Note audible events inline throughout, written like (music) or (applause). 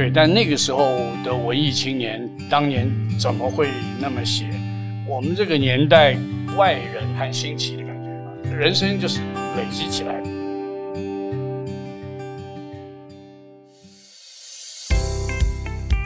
对，但那个时候的文艺青年，当年怎么会那么写？我们这个年代，外人看新奇的感觉，人生就是累积起来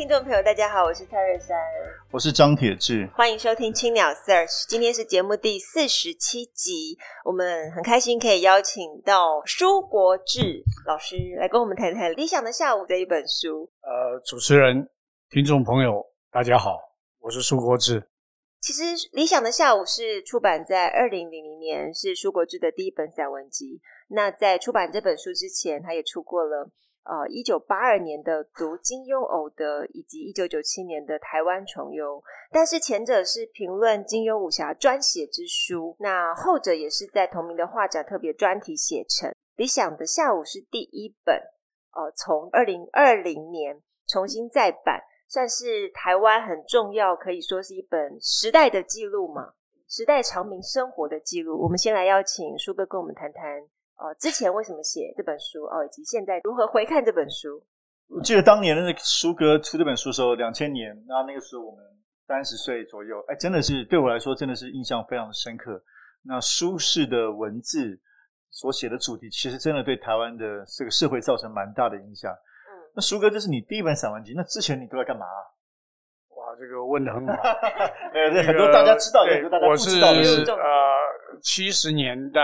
听众朋友，大家好，我是蔡瑞山，我是张铁志，欢迎收听青鸟 Search，今天是节目第四十七集，我们很开心可以邀请到舒国志老师来跟我们谈谈《理想的下午》这一本书。呃，主持人、听众朋友，大家好，我是舒国志。其实，《理想的下午》是出版在二零零零年，是舒国志的第一本散文集。那在出版这本书之前，他也出过了。呃，一九八二年的《读金庸偶得》，以及一九九七年的《台湾重游》，但是前者是评论金庸武侠专写之书，那后者也是在同名的画展特别专题写成。《理想的下午》是第一本，呃，从二零二零年重新再版，算是台湾很重要，可以说是一本时代的记录嘛，时代长明生活的记录。我们先来邀请舒哥跟我们谈谈。哦，之前为什么写这本书哦，以及现在如何回看这本书？我记得当年的那个舒哥出这本书的时候，两千年，那那个时候我们三十岁左右，哎，真的是对我来说真的是印象非常的深刻。那舒适的文字所写的主题，其实真的对台湾的这个社会造成蛮大的影响。嗯，那舒哥这是你第一本散文集，那之前你都在干嘛？哇，这个问的很好。(laughs) 呃、这个，很多大家知道，很多大家不知道的是，是呃，七十年代。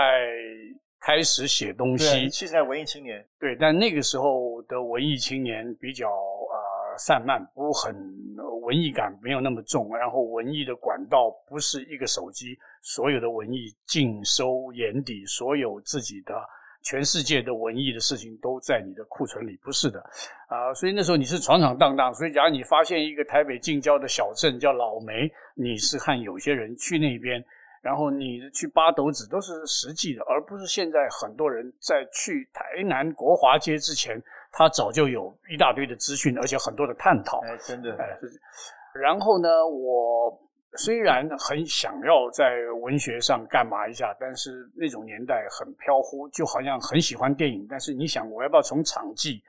开始写东西，现在文艺青年。对，但那个时候的文艺青年比较呃散漫，不很文艺感没有那么重，然后文艺的管道不是一个手机，所有的文艺尽收眼底，所有自己的全世界的文艺的事情都在你的库存里，不是的。啊、呃，所以那时候你是闯闯荡荡，所以假如你发现一个台北近郊的小镇叫老梅，你是和有些人去那边。然后你去八斗子都是实际的，而不是现在很多人在去台南国华街之前，他早就有一大堆的资讯，而且很多的探讨。哎，真的，哎，然后呢，我虽然很想要在文学上干嘛一下，但是那种年代很飘忽，就好像很喜欢电影，但是你想，我要不要从场记、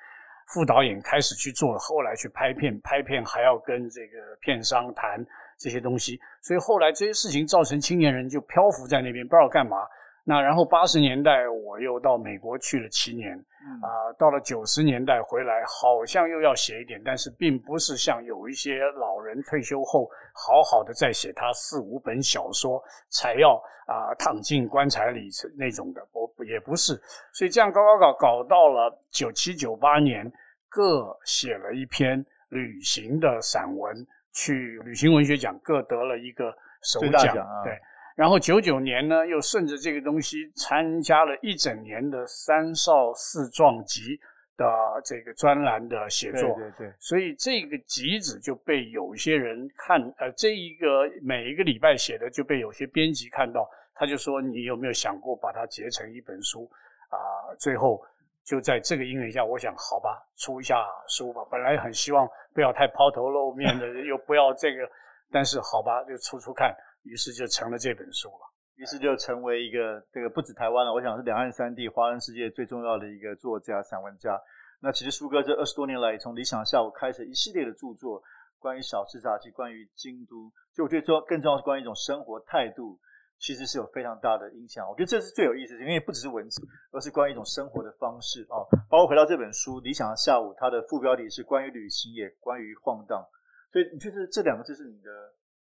副导演开始去做，后来去拍片，拍片还要跟这个片商谈。这些东西，所以后来这些事情造成青年人就漂浮在那边，不知道干嘛。那然后八十年代我又到美国去了七年，啊、呃，到了九十年代回来，好像又要写一点，但是并不是像有一些老人退休后好好的在写他四五本小说才要啊、呃、躺进棺材里那种的，我也不是。所以这样搞搞搞搞到了九七九八年，各写了一篇旅行的散文。去旅行文学奖各得了一个首奖，啊，对，然后九九年呢，又顺着这个东西参加了一整年的三少四壮集的这个专栏的写作，对对对，所以这个集子就被有些人看，呃，这一个每一个礼拜写的就被有些编辑看到，他就说，你有没有想过把它结成一本书啊？呃，最后。就在这个因缘下，我想好吧，出一下书吧。本来很希望不要太抛头露面的，(laughs) 又不要这个，但是好吧，就出出看，于是就成了这本书了。于是就成为一个这个不止台湾了，我想是两岸三地华人世界最重要的一个作家、散文家。那其实舒哥这二十多年来，从理想下午开始一系列的著作，关于小吃杂记，关于京都，就我觉得说更重要是关于一种生活态度。其实是有非常大的影响，我觉得这是最有意思的，因为不只是文字，而是关于一种生活的方式啊。包括回到这本书《理想的下午》，它的副标题是关于旅行，也关于晃荡。所以你觉得这两个字是你的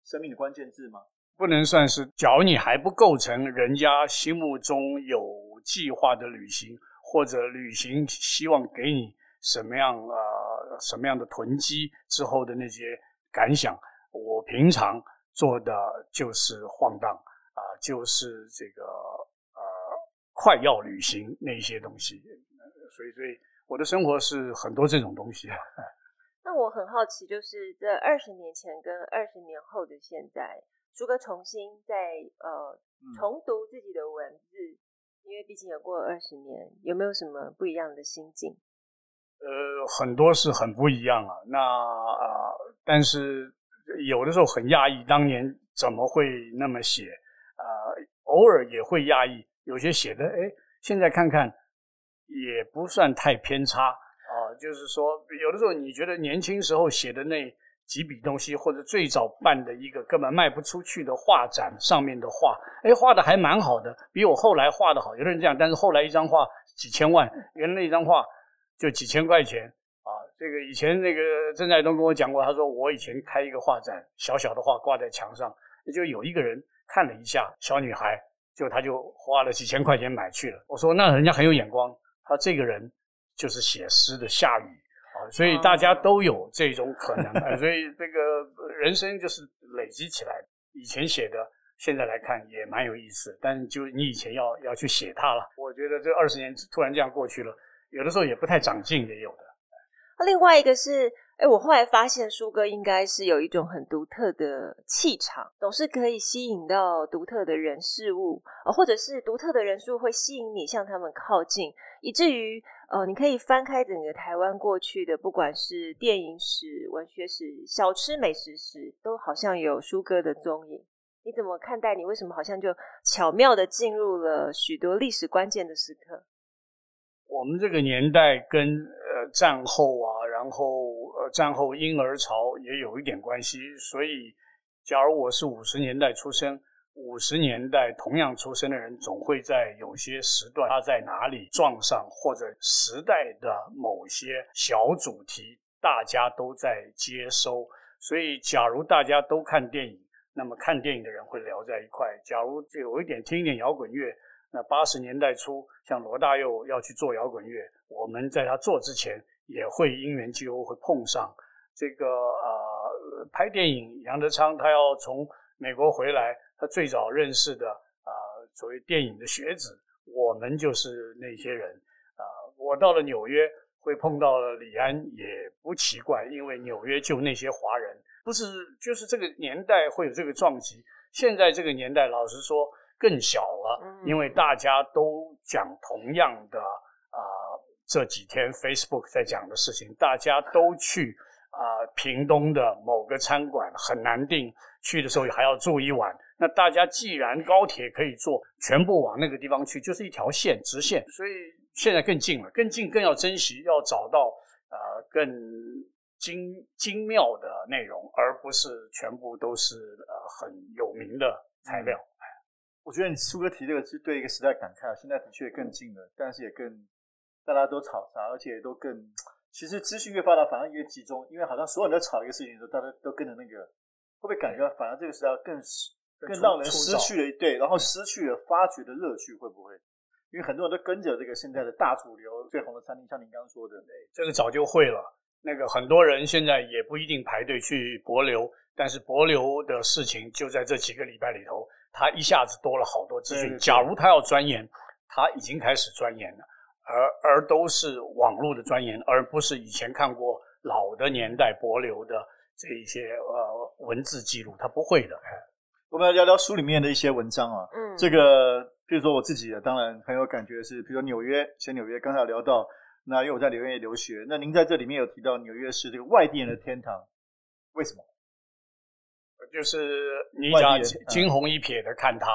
生命的关键字吗？不能算是，假如你还不构成人家心目中有计划的旅行，或者旅行希望给你什么样呃什么样的囤积之后的那些感想，我平常做的就是晃荡。啊，就是这个呃，快要旅行那些东西，所以所以我的生活是很多这种东西。(laughs) 那我很好奇，就是这二十年前跟二十年后的现在，书哥重新在呃重读自己的文字，嗯、因为毕竟有过二十年，有没有什么不一样的心境？呃，很多是很不一样啊。那啊、呃，但是有的时候很讶异，当年怎么会那么写？偶尔也会压抑，有些写的，哎，现在看看也不算太偏差啊、就是说，有的时候你觉得年轻时候写的那几笔东西，或者最早办的一个根本卖不出去的画展上面的画，哎，画的还蛮好的，比我后来画的好。有的人这样，但是后来一张画几千万，原来那张画。就几千块钱啊！这个以前那个郑在东跟我讲过，他说我以前开一个画展，小小的画挂在墙上，就有一个人看了一下，小女孩，就他就花了几千块钱买去了。我说那人家很有眼光，他这个人就是写诗的夏雨啊，所以大家都有这种可能啊，所以这个人生就是累积起来。以前写的，现在来看也蛮有意思，但就你以前要要去写它了，我觉得这二十年突然这样过去了。有的时候也不太长进，也有的。那另外一个是，哎，我后来发现书哥应该是有一种很独特的气场，总是可以吸引到独特的人事物，呃，或者是独特的人事物会吸引你向他们靠近，以至于呃，你可以翻开整个台湾过去的，不管是电影史、文学史、小吃美食史，都好像有书哥的踪影。你怎么看待？你为什么好像就巧妙的进入了许多历史关键的时刻？我们这个年代跟呃战后啊，然后战后婴儿潮也有一点关系，所以假如我是五十年代出生，五十年代同样出生的人，总会在有些时段他在哪里撞上，或者时代的某些小主题，大家都在接收。所以假如大家都看电影，那么看电影的人会聊在一块；假如有一点听一点摇滚乐。那八十年代初，像罗大佑要去做摇滚乐，我们在他做之前也会因缘际会会碰上。这个呃，拍电影，杨德昌他要从美国回来，他最早认识的啊、呃，所谓电影的学子，我们就是那些人啊、呃。我到了纽约会碰到了李安也不奇怪，因为纽约就那些华人，不是就是这个年代会有这个撞击。现在这个年代，老实说。更小了，因为大家都讲同样的啊、呃，这几天 Facebook 在讲的事情，大家都去啊、呃，屏东的某个餐馆很难订，去的时候还要住一晚。那大家既然高铁可以坐，全部往那个地方去，就是一条线直线，所以现在更近了，更近更要珍惜，要找到呃更精精妙的内容，而不是全部都是呃很有名的材料。我觉得你苏哥提这个是对一个时代感慨，现在的确更近了，但是也更大家都吵杂，而且都更 (tsk) 其实资讯越发达，反而越集中，因为好像所有人都吵一个事情的时候，大家都跟着那个，会不会感觉到反而这个时代更更让人失去了对，然后失去了发掘的乐趣，会不会？因为很多人都跟着这个现在的大主流最红的餐厅，像您刚刚说的，对，这个早就会了。那个很多人现在也不一定排队去博流，但是博流的事情就在这几个礼拜里头。他一下子多了好多资讯。假如他要钻研，他已经开始钻研了，而而都是网络的钻研，而不是以前看过老的年代博流的这一些呃文字记录，他不会的。我们来聊聊书里面的一些文章啊，嗯，这个比如说我自己的，当然很有感觉是，比如说纽约，写纽约，刚才有聊到，那因为我在纽约留学，那您在这里面有提到纽约是这个外地人的天堂，为什么？就是你讲惊鸿一瞥的看他，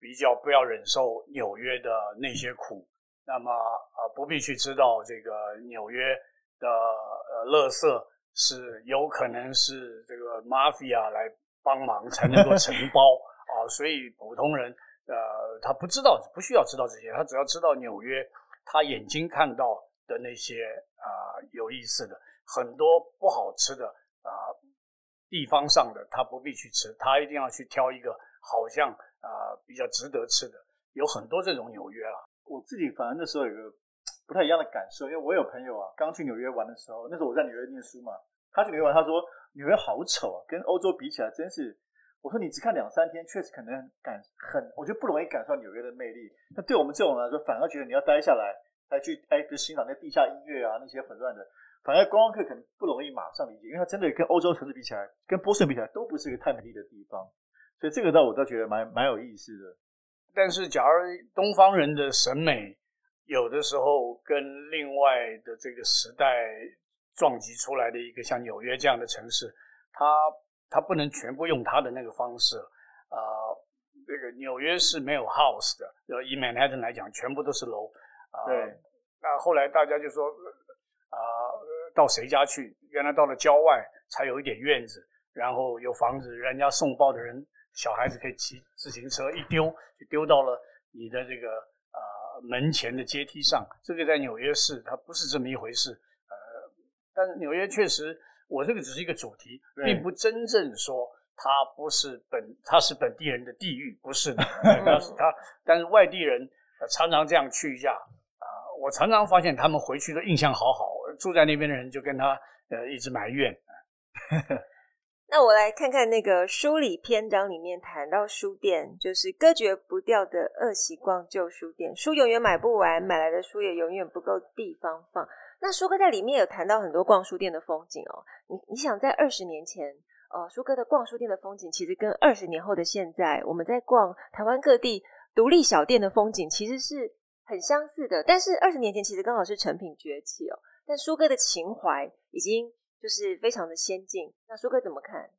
比较不要忍受纽约的那些苦，那么呃不必去知道这个纽约的呃垃圾是有可能是这个 mafia 来帮忙才能够承包 (laughs) 啊，所以普通人呃他不知道不需要知道这些，他只要知道纽约他眼睛看到的那些啊、呃、有意思的很多不好吃的啊。呃地方上的他不必去吃，他一定要去挑一个好像啊、呃、比较值得吃的，有很多这种纽约啊。我自己反而那时候有个不太一样的感受，因为我有朋友啊，刚去纽约玩的时候，那时候我在纽约念书嘛，他去纽约玩，他说纽约好丑啊，跟欧洲比起来真是。我说你只看两三天，确实可能感很，我觉得不容易感受纽约的魅力。那对我们这种人来说，反而觉得你要待下来，还去哎，比如欣赏那地下音乐啊，那些混乱的，反而观光客可能不容易马上理解，因为它真的跟欧洲城市比起来，跟波士顿比起来，都不是一个太美丽的地方。所以这个倒我倒觉得蛮蛮有意思的。但是，假如东方人的审美有的时候跟另外的这个时代撞击出来的一个像纽约这样的城市，它它不能全部用它的那个方式啊。呃这个纽约是没有 house 的，呃以 Manhattan 来讲，全部都是楼啊。对。那后来大家就说啊、呃，到谁家去？原来到了郊外才有一点院子，然后有房子，人家送报的人小孩子可以骑自行车一丢，就丢到了你的这个啊、呃、门前的阶梯上。这个在纽约市它不是这么一回事。呃，但是纽约确实，我这个只是一个主题，并不真正说。它不是本，它是本地人的地域，不是的。(laughs) 但是他，但是外地人常常这样去一下啊。我常常发现他们回去的印象好好，住在那边的人就跟他呃一直埋怨。(laughs) 那我来看看那个书里篇章里面谈到书店，就是割绝不掉的恶习逛旧书店，书永远买不完，买来的书也永远不够地方放。那书哥在里面有谈到很多逛书店的风景哦。你你想在二十年前？哦，书哥的逛书店的风景，其实跟二十年后的现在，我们在逛台湾各地独立小店的风景，其实是很相似的。但是二十年前，其实刚好是成品崛起哦。但书哥的情怀已经就是非常的先进。那舒哥怎么看？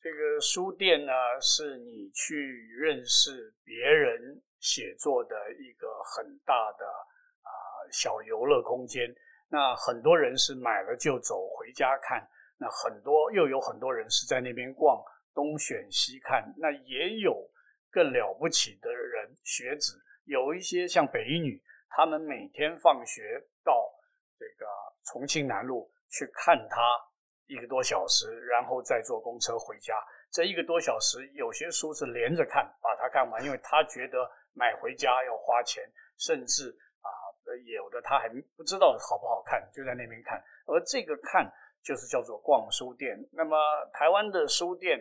这个书店呢，是你去认识别人写作的一个很大的啊、小游乐空间。那很多人是买了就走，回家看。那很多又有很多人是在那边逛，东选西看。那也有更了不起的人，学子，有一些像北一女，他们每天放学到这个重庆南路去看他一个多小时，然后再坐公车回家。这一个多小时，有些书是连着看，把它看完，因为他觉得买回家要花钱，甚至啊，有的他还不知道好不好看，就在那边看。而这个看。就是叫做逛书店。那么台湾的书店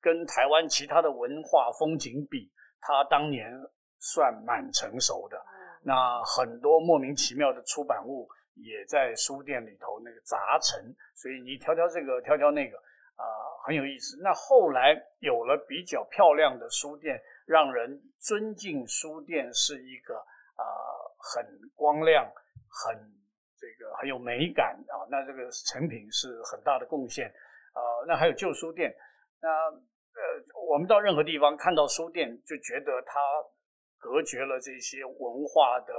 跟台湾其他的文化风景比，它当年算蛮成熟的。那很多莫名其妙的出版物也在书店里头那个杂陈，所以你挑挑这个，挑挑那个，啊、很有意思。那后来有了比较漂亮的书店，让人尊敬书店是一个啊、很光亮，很。这个很有美感啊，那这个成品是很大的贡献啊。那还有旧书店，那呃，我们到任何地方看到书店，就觉得它隔绝了这些文化的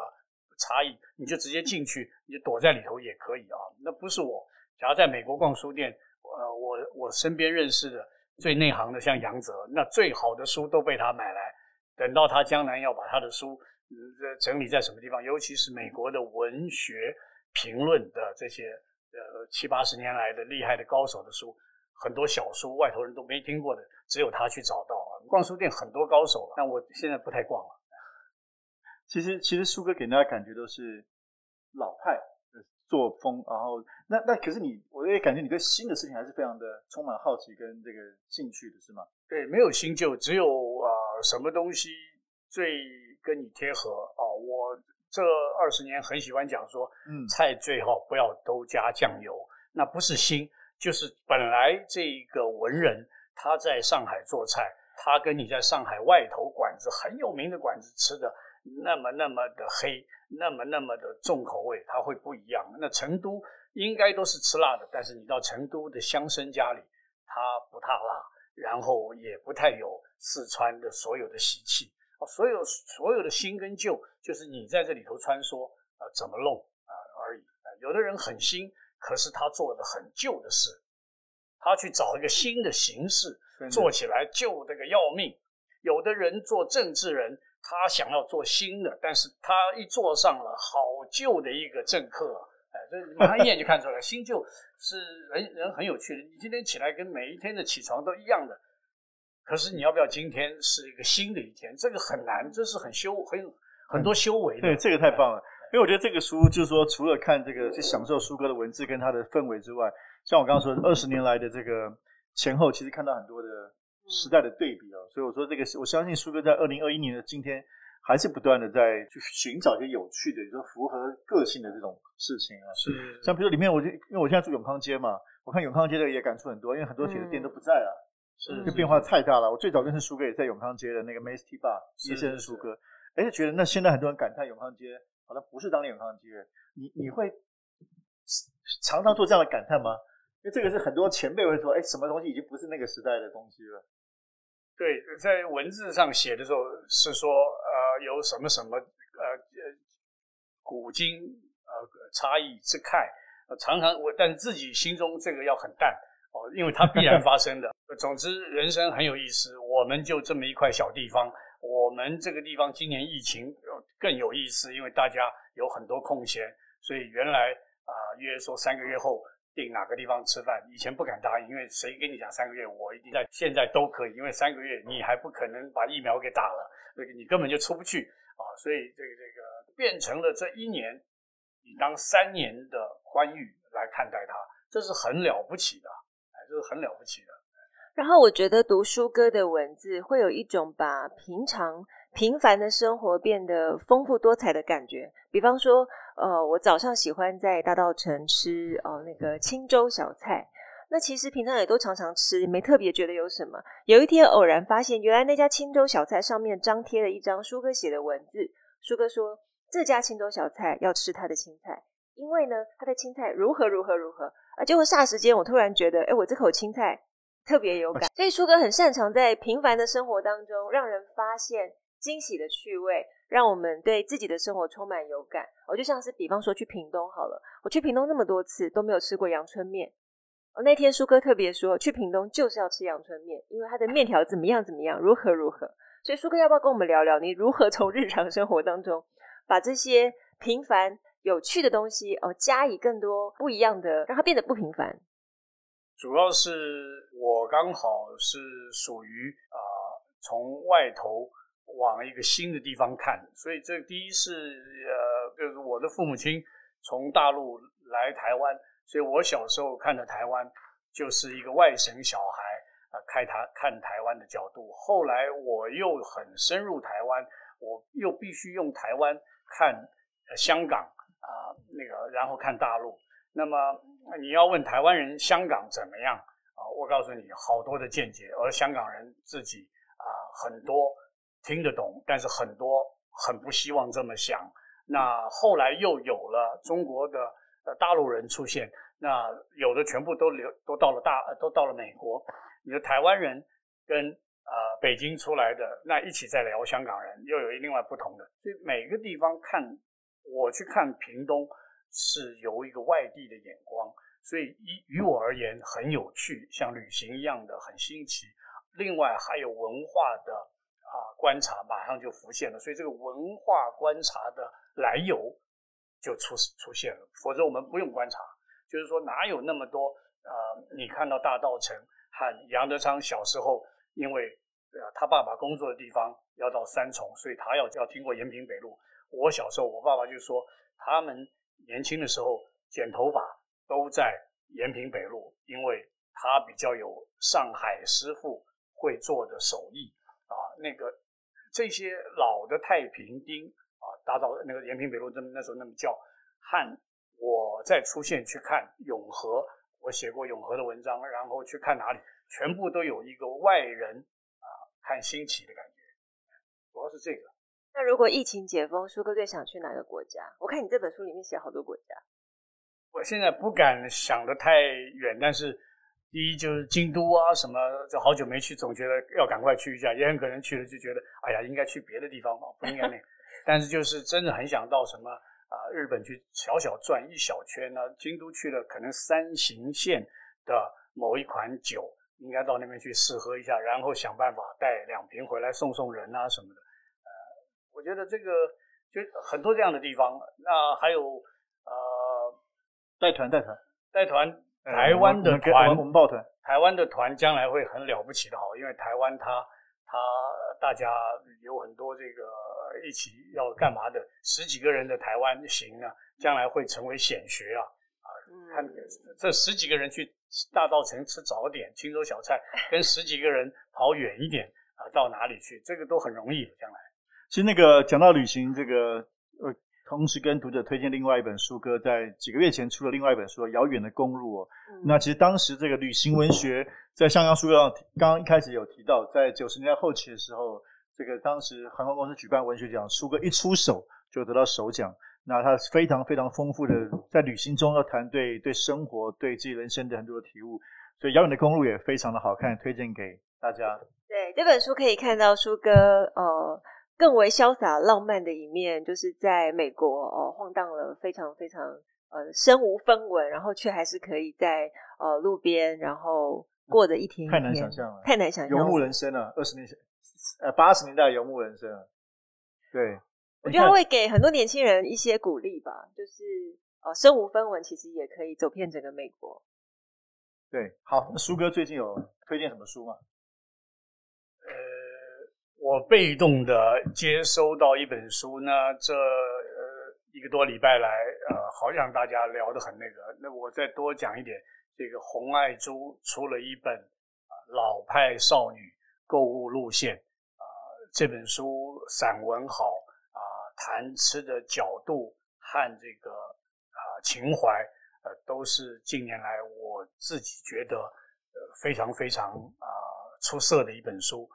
差异，你就直接进去，你就躲在里头也可以啊。那不是我，假如在美国逛书店，呃，我我身边认识的最内行的像杨泽，那最好的书都被他买来，等到他将来要把他的书呃整理在什么地方，尤其是美国的文学。评论的这些呃七八十年来的厉害的高手的书，很多小书外头人都没听过的，只有他去找到啊。逛书店很多高手了，但我现在不太逛了。其实其实苏哥给大家感觉都是老派的作风，然后那那可是你，我也感觉你对新的事情还是非常的充满好奇跟这个兴趣的，是吗？对，没有新旧，只有啊、呃、什么东西最跟你贴合啊、哦、我。这二十年很喜欢讲说，嗯，菜最好不要都加酱油，那不是新，就是本来这个文人他在上海做菜，他跟你在上海外头馆子很有名的馆子吃的那么那么的黑，那么那么的重口味，它会不一样。那成都应该都是吃辣的，但是你到成都的乡绅家里，他不太辣，然后也不太有四川的所有的习气。所有所有的新跟旧，就是你在这里头穿梭啊、呃，怎么弄啊、呃、而已。有的人很新，可是他做的很旧的事，他去找一个新的形式做起来旧的个要命。有的人做政治人，他想要做新的，但是他一坐上了好旧的一个政客，哎，这马上一眼就看出来，(laughs) 新旧是人人很有趣的。你今天起来跟每一天的起床都一样的。可是你要不要今天是一个新的一天？这个很难，这是很修很很多修为的。对，这个太棒了，因为我觉得这个书就是说，除了看这个去享受书哥的文字跟他的氛围之外，像我刚刚说二十年来的这个前后，其实看到很多的时代的对比啊。所以我说这个，我相信苏哥在二零二一年的今天还是不断的在去寻找一些有趣的，就符合个性的这种事情啊。是，像比如说里面，我就因为我现在住永康街嘛，我看永康街的也感触很多，因为很多写的店都不在了，是，就变化太大了。我最早认识书哥也在永康街的那个 Mace Tea Bar，也是认识书哥，而且觉得那现在很多人感叹永康街好像不是当年永康街，你你会常常做这样的感叹吗？因为这个是很多前辈会说，哎，什么东西已经不是那个时代的东西了。对，在文字上写的时候是说，呃，有什么什么，呃呃，古今呃差异之慨，常常我，但自己心中这个要很淡哦，因为它必然发生的。(laughs) 总之，人生很有意思，我们就这么一块小地方，我们这个地方今年疫情更有意思，因为大家有很多空闲，所以原来啊、约说三个月后。定哪个地方吃饭？以前不敢答应，因为谁跟你讲三个月，我一定在。现在都可以，因为三个月你还不可能把疫苗给打了，那个你根本就出不去啊！所以这个这个变成了这一年，你当三年的欢愉来看待它，这是很了不起的，哎，这是很了不起的。然后我觉得读书哥的文字会有一种把平常平凡的生活变得丰富多彩的感觉，比方说。呃，我早上喜欢在大道城吃哦、呃、那个青州小菜。那其实平常也都常常吃，也没特别觉得有什么。有一天偶然发现，原来那家青州小菜上面张贴了一张舒哥写的文字。舒哥说，这家青州小菜要吃他的青菜，因为呢他的青菜如何如何如何啊。结果霎时间我突然觉得，哎，我这口青菜特别有感。所以舒哥很擅长在平凡的生活当中让人发现惊喜的趣味。让我们对自己的生活充满有感。我就像是，比方说去屏东好了，我去屏东那么多次都没有吃过阳春面。我那天舒哥特别说，去屏东就是要吃阳春面，因为它的面条怎么样怎么样，如何如何。所以舒哥要不要跟我们聊聊，你如何从日常生活当中把这些平凡有趣的东西哦，加以更多不一样的，让它变得不平凡？主要是我刚好是属于啊、呃，从外头。往一个新的地方看，所以这第一是呃，就是我的父母亲从大陆来台湾，所以我小时候看的台湾就是一个外省小孩啊，开台看台湾的角度。后来我又很深入台湾，我又必须用台湾看香港啊，那个然后看大陆。那么你要问台湾人香港怎么样啊？我告诉你，好多的见解，而香港人自己啊很多。听得懂，但是很多很不希望这么想。那后来又有了中国的呃大陆人出现，那有的全部都流都到了大都到了美国。你的台湾人跟呃北京出来的那一起在聊香港人，又有另外不同的。所以每个地方看，我去看屏东是由一个外地的眼光，所以以于我而言很有趣，像旅行一样的很新奇。另外还有文化的。观察马上就浮现了，所以这个文化观察的来由就出出现了。否则我们不用观察，就是说哪有那么多啊、你看到大道城和杨德昌小时候，因为啊他爸爸工作的地方要到三重，所以他要要经过延平北路。我小时候，我爸爸就说他们年轻的时候剪头发都在延平北路，因为他比较有上海师傅会做的手艺啊。那个这些老的太平町啊，大稻那个延平北路，那那时候那么叫。和我再出现去看永和，我写过永和的文章，然后去看哪里，全部都有一个外人啊看新奇的感觉，主要是这个。那如果疫情解封，舒哥最想去哪个国家？我看你这本书里面写好多国家。我现在不敢想得太远，但是。第一就是京都啊，什么就好久没去，总觉得要赶快去一下，也很可能去了就觉得，哎呀，应该去别的地方啊，(laughs) 不应该那。但是就是真的很想到什么啊，日本去小小转一小圈呢，啊，京都去了，可能三行县的某一款酒，应该到那边去试喝一下，然后想办法带两瓶回来送送人啊什么的。呃，我觉得这个就很多这样的地方。那还有呃，带团带团带团。台湾的团，我们抱团。台湾的团将来会很了不起的好，因为台湾它它大家有很多这个一起要干嘛的，十几个人的台湾行啊，将来会成为显学啊啊！看这十几个人去大稻城吃早点、青州小菜，(laughs) 跟十几个人跑远一点啊，到哪里去？这个都很容易的，将来。其实那个讲到旅行，这个呃，同时跟读者推荐另外一本书，哥在几个月前出了另外一本书《遥远的公路》哦。嗯、那其实当时这个旅行文学，在像刚书哥刚刚一开始有提到，在九十年代后期的时候，这个当时航空公司举办文学奖，书哥一出手就得到首奖。那他非常非常丰富的在旅行中要谈对对生活、对自己人生的很多的体悟，所以《遥远的公路》也非常的好看，推荐给大家。对，这本书可以看到书哥呃。更为潇洒浪漫的一面，就是在美国哦晃荡了非常非常呃身无分文，然后却还是可以在呃路边，然后过着一天一天，太难想象了，太难想象，游牧人生啊，二十年前呃八十年代游牧人生，对，我觉得他会给很多年轻人一些鼓励吧，就是呃身无分文，其实也可以走遍整个美国。对，好，那苏哥最近有推荐什么书吗？我被动的接收到一本书呢，这呃一个多礼拜来，呃，好像大家聊得很那个。那我再多讲一点，这个洪爱珠出了一本老派少女购物路线啊，这本书散文好啊，谈吃的角度和这个啊情怀，呃，都是近年来我自己觉得呃非常非常啊出色的一本书。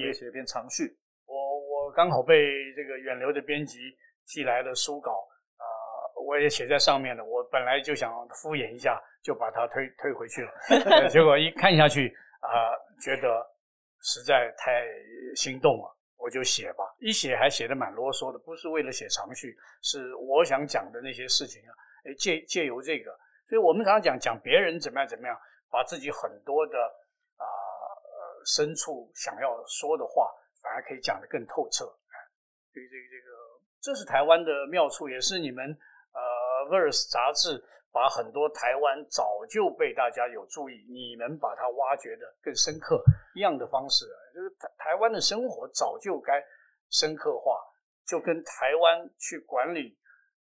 也写一篇长序，我我刚好被这个远流的编辑寄来的书稿啊、呃，我也写在上面了。我本来就想敷衍一下，就把它推推回去了。(laughs) 结果一看下去啊、呃，觉得实在太心动了，我就写吧。一写还写的蛮啰嗦的，不是为了写长序，是我想讲的那些事情啊。诶，借借由这个，所以我们常常讲讲别人怎么样怎么样，把自己很多的。深处想要说的话，反而可以讲得更透彻。对这个这个，这是台湾的妙处，也是你们呃《Verse》杂志把很多台湾早就被大家有注意，你们把它挖掘得更深刻一样的方式。就是台台湾的生活早就该深刻化，就跟台湾去管理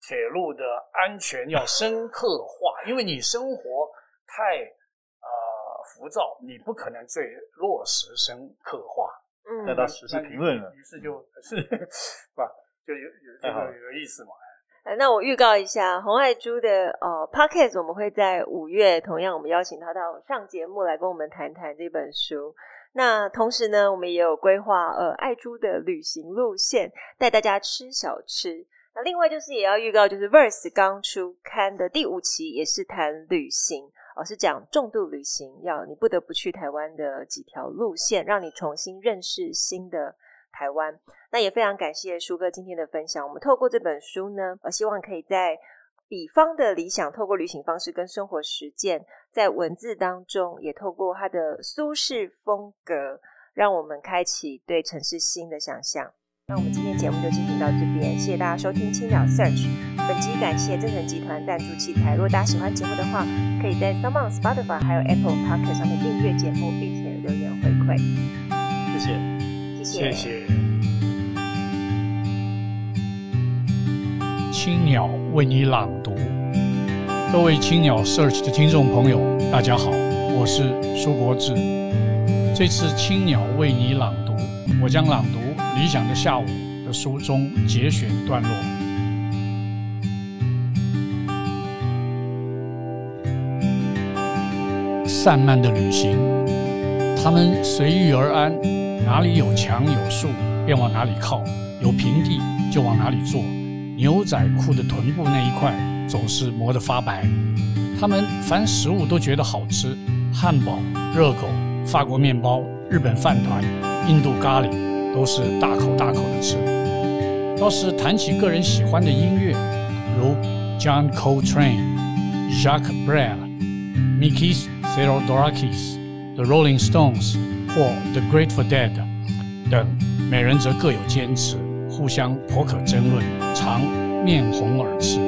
铁路的安全要深刻化，因为你生活太。浮躁，你不可能最落实深刻化。嗯，那到时事评论了，于是就是 (laughs) 吧，就有有这个有意思嘛。哎那我预告一下，红爱珠的呃 Podcast 我们会在五月，同样我们邀请他到上节目来跟我们谈谈这本书。那同时呢，我们也有规划呃爱珠的旅行路线，带大家吃小吃。那另外就是也要预告，就是 Verse 刚出刊的第五期，也是谈旅行。而是讲重度旅行，要你不得不去台湾的几条路线，让你重新认识新的台湾。那也非常感谢书哥今天的分享。我们透过这本书呢，我希望可以在比方的理想，透过旅行方式跟生活实践，在文字当中，也透过他的苏式风格，让我们开启对城市新的想象。那我们今天节目就进行到这边，谢谢大家收听青鸟 Search。本集感谢正成集团赞助器材。如果大家喜欢节目的话，可以在 SoundOn、Spotify 还有 Apple Podcast 上面订阅节目，并且留言回馈。谢谢，谢谢。谢谢。青鸟为你朗读，各位青鸟 Search 的听众朋友，大家好，我是苏国志。这次青鸟为你朗读，我将朗读。理想的下午的书中节选段落，散漫的旅行，他们随遇而安，哪里有墙有树便往哪里靠，有平地就往哪里坐。牛仔裤的臀部那一块总是磨得发白。他们凡食物都觉得好吃，汉堡、热狗、法国面包、日本饭团、印度咖喱。都是大口大口的吃。倒是谈起个人喜欢的音乐，如 John Coltrane、Jacques Brel、Mikis Theodorakis、The Rolling Stones 或 The Grateful Dead 等，每人则各有坚持，互相颇可争论，常面红耳赤。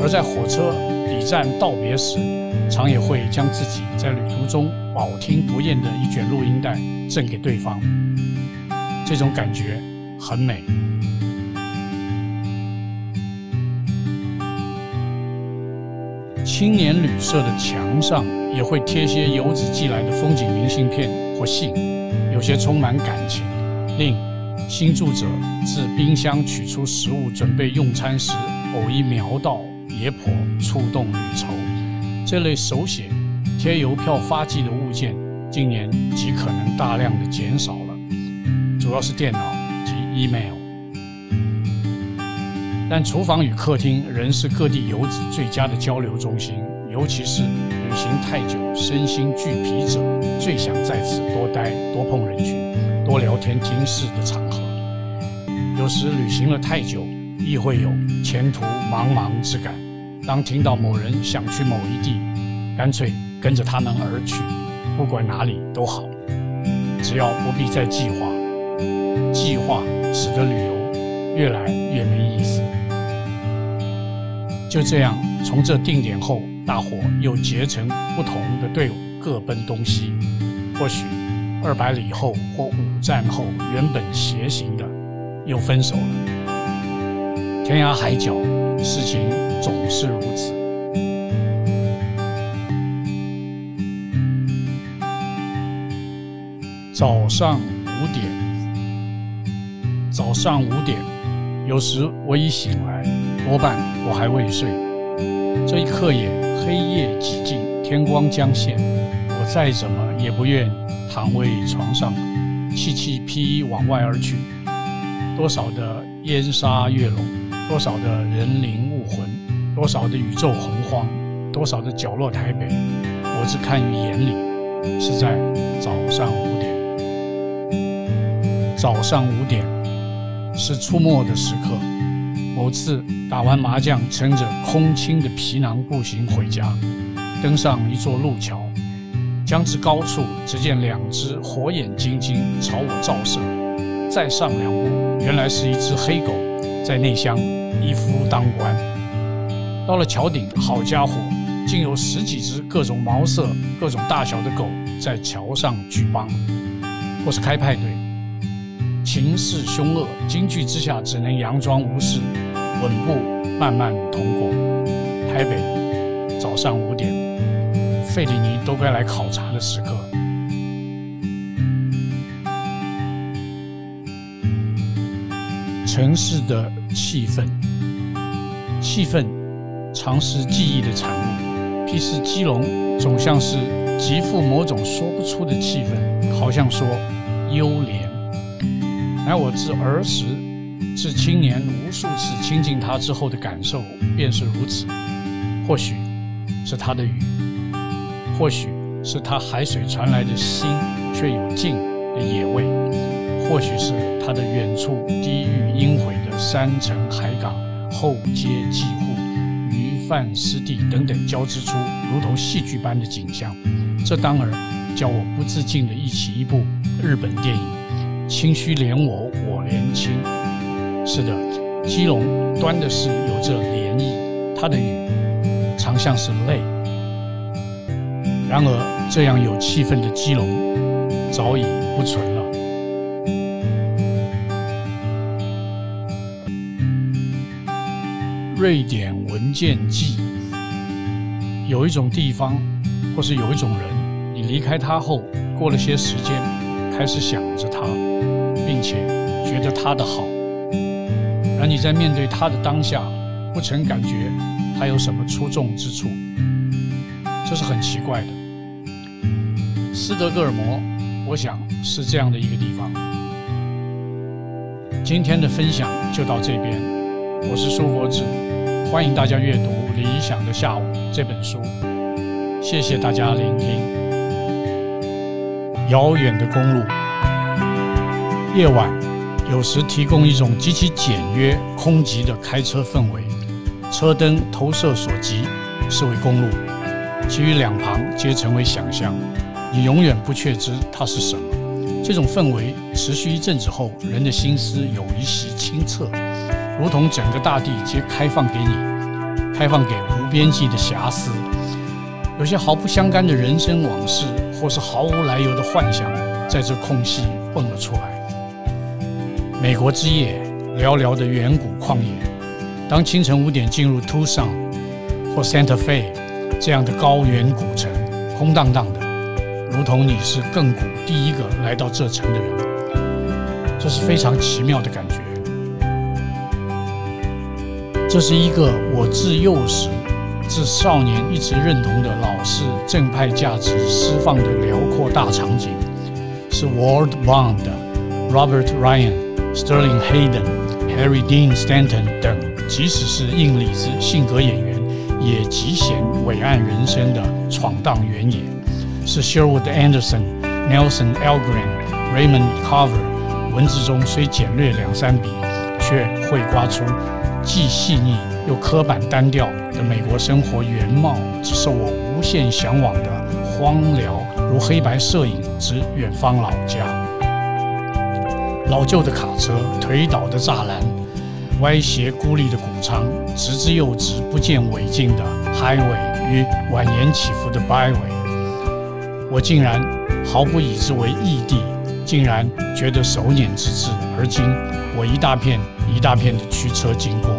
而在火车抵站道别时，常也会将自己在旅途中饱听不厌的一卷录音带赠给对方。这种感觉很美。青年旅社的墙上也会贴些游子寄来的风景明信片或信，有些充满感情，令新住者自冰箱取出食物准备用餐时，偶一瞄到，也颇触动旅愁。这类手写、贴邮票发寄的物件，今年极可能大量的减少，主要是电脑及 email。但厨房与客厅仍是各地游子最佳的交流中心，尤其是旅行太久、身心俱疲者，最想在此多待、多碰人群、多聊天听事的场合。有时旅行了太久，亦会有前途茫茫之感。当听到某人想去某一地，干脆跟着他们而去。不管哪里都好，只要不必再计划。计划使得旅游越来越没意思。就这样，从这定点后，大伙又结成不同的队伍，各奔东西。或许二百里后或五站后，原本携行的又分手了。天涯海角，事情总是如此。早上五点，早上五点，有时我已醒来，多半我还未睡。这一刻也黑夜几近，天光将现，我再怎么也不愿躺位床上，弃弃披衣往外而去。多少的烟沙月笼，多少的人灵物魂，多少的宇宙洪荒，多少的角落台北，我只看于眼里，是在早上五点。早上五点是出没的时刻。某次打完麻将，撑着空清的皮囊步行回家，登上一座路桥，将至高处，只见两只火眼金睛朝我照射。再上两步，原来是一只黑狗在内乡一夫当关。到了桥顶，好家伙，竟有十几只各种毛色、各种大小的狗在桥上聚帮，或是开派对。情势凶恶，惊惧之下只能佯装无事，稳步慢慢通过。台北早上五点，费里尼都该来考察的时刻。城市的气氛，气氛常是记忆的产物。譬如基隆，总像是极富某种说不出的气氛，好像说优廉。乃我自儿时至青年无数次亲近他之后的感受便是如此。或许是他的雨，或许是他海水传来的新却有劲的野味，或许是他的远处低郁阴晦的山城海港后街妓户鱼贩湿地等等交织出如同戏剧般的景象。这当然叫我不自禁地忆起一部日本电影。清虚怜我，我怜清。是的，基隆端的是有着涟漪，它的雨常像是泪。然而，这样有气氛的基隆早已不存了。瑞典文件记，有一种地方，或是有一种人，你离开他后，过了些时间，开始想着他。并且觉得他的好，而你在面对他的当下，不曾感觉他有什么出众之处，这是很奇怪的。斯德哥尔摩，我想是这样的一个地方。今天的分享就到这边，我是苏国志，欢迎大家阅读《理想的下午》这本书，谢谢大家聆听。遥远的公路。夜晚有时提供一种极其简约、空寂的开车氛围，车灯投射所及是为公路，其余两旁皆成为想象，你永远不确知它是什么。这种氛围持续一阵子后，人的心思有一席清澈，如同整个大地皆开放给你，开放给无边际的遐思。有些毫不相干的人生往事，或是毫无来由的幻想，在这空隙蹦了出来。美国之夜，寥寥的远古旷野。当清晨五点进入 Tucson 或 Santa Fe 这样的高原古城，空荡荡的，如同你是亘古第一个来到这城的人。这是非常奇妙的感觉。这是一个我自幼时、自少年一直认同的老式正派价值释放的辽阔大场景，是 Ward Bond、Robert Ryan、Sterling Hayden、Harry Dean Stanton 等，即使是硬里子性格演员，也极显伟岸人生的闯荡原野。是 Sherwood Anderson、Nelson Algren、Raymond Carver。文字中虽简略两三笔，却绘刮出既细腻又刻板单调的美国生活原貌，只是我无限向往的荒凉如黑白摄影之远方老家。老旧的卡车，颓倒的栅栏，歪斜孤立的谷仓，直之又直不见尾尽的 highway 与蜿蜒起伏的 byway，我竟然毫不以之为异地。竟然觉得手捻之至，而今我一大片一大片的驱车经过。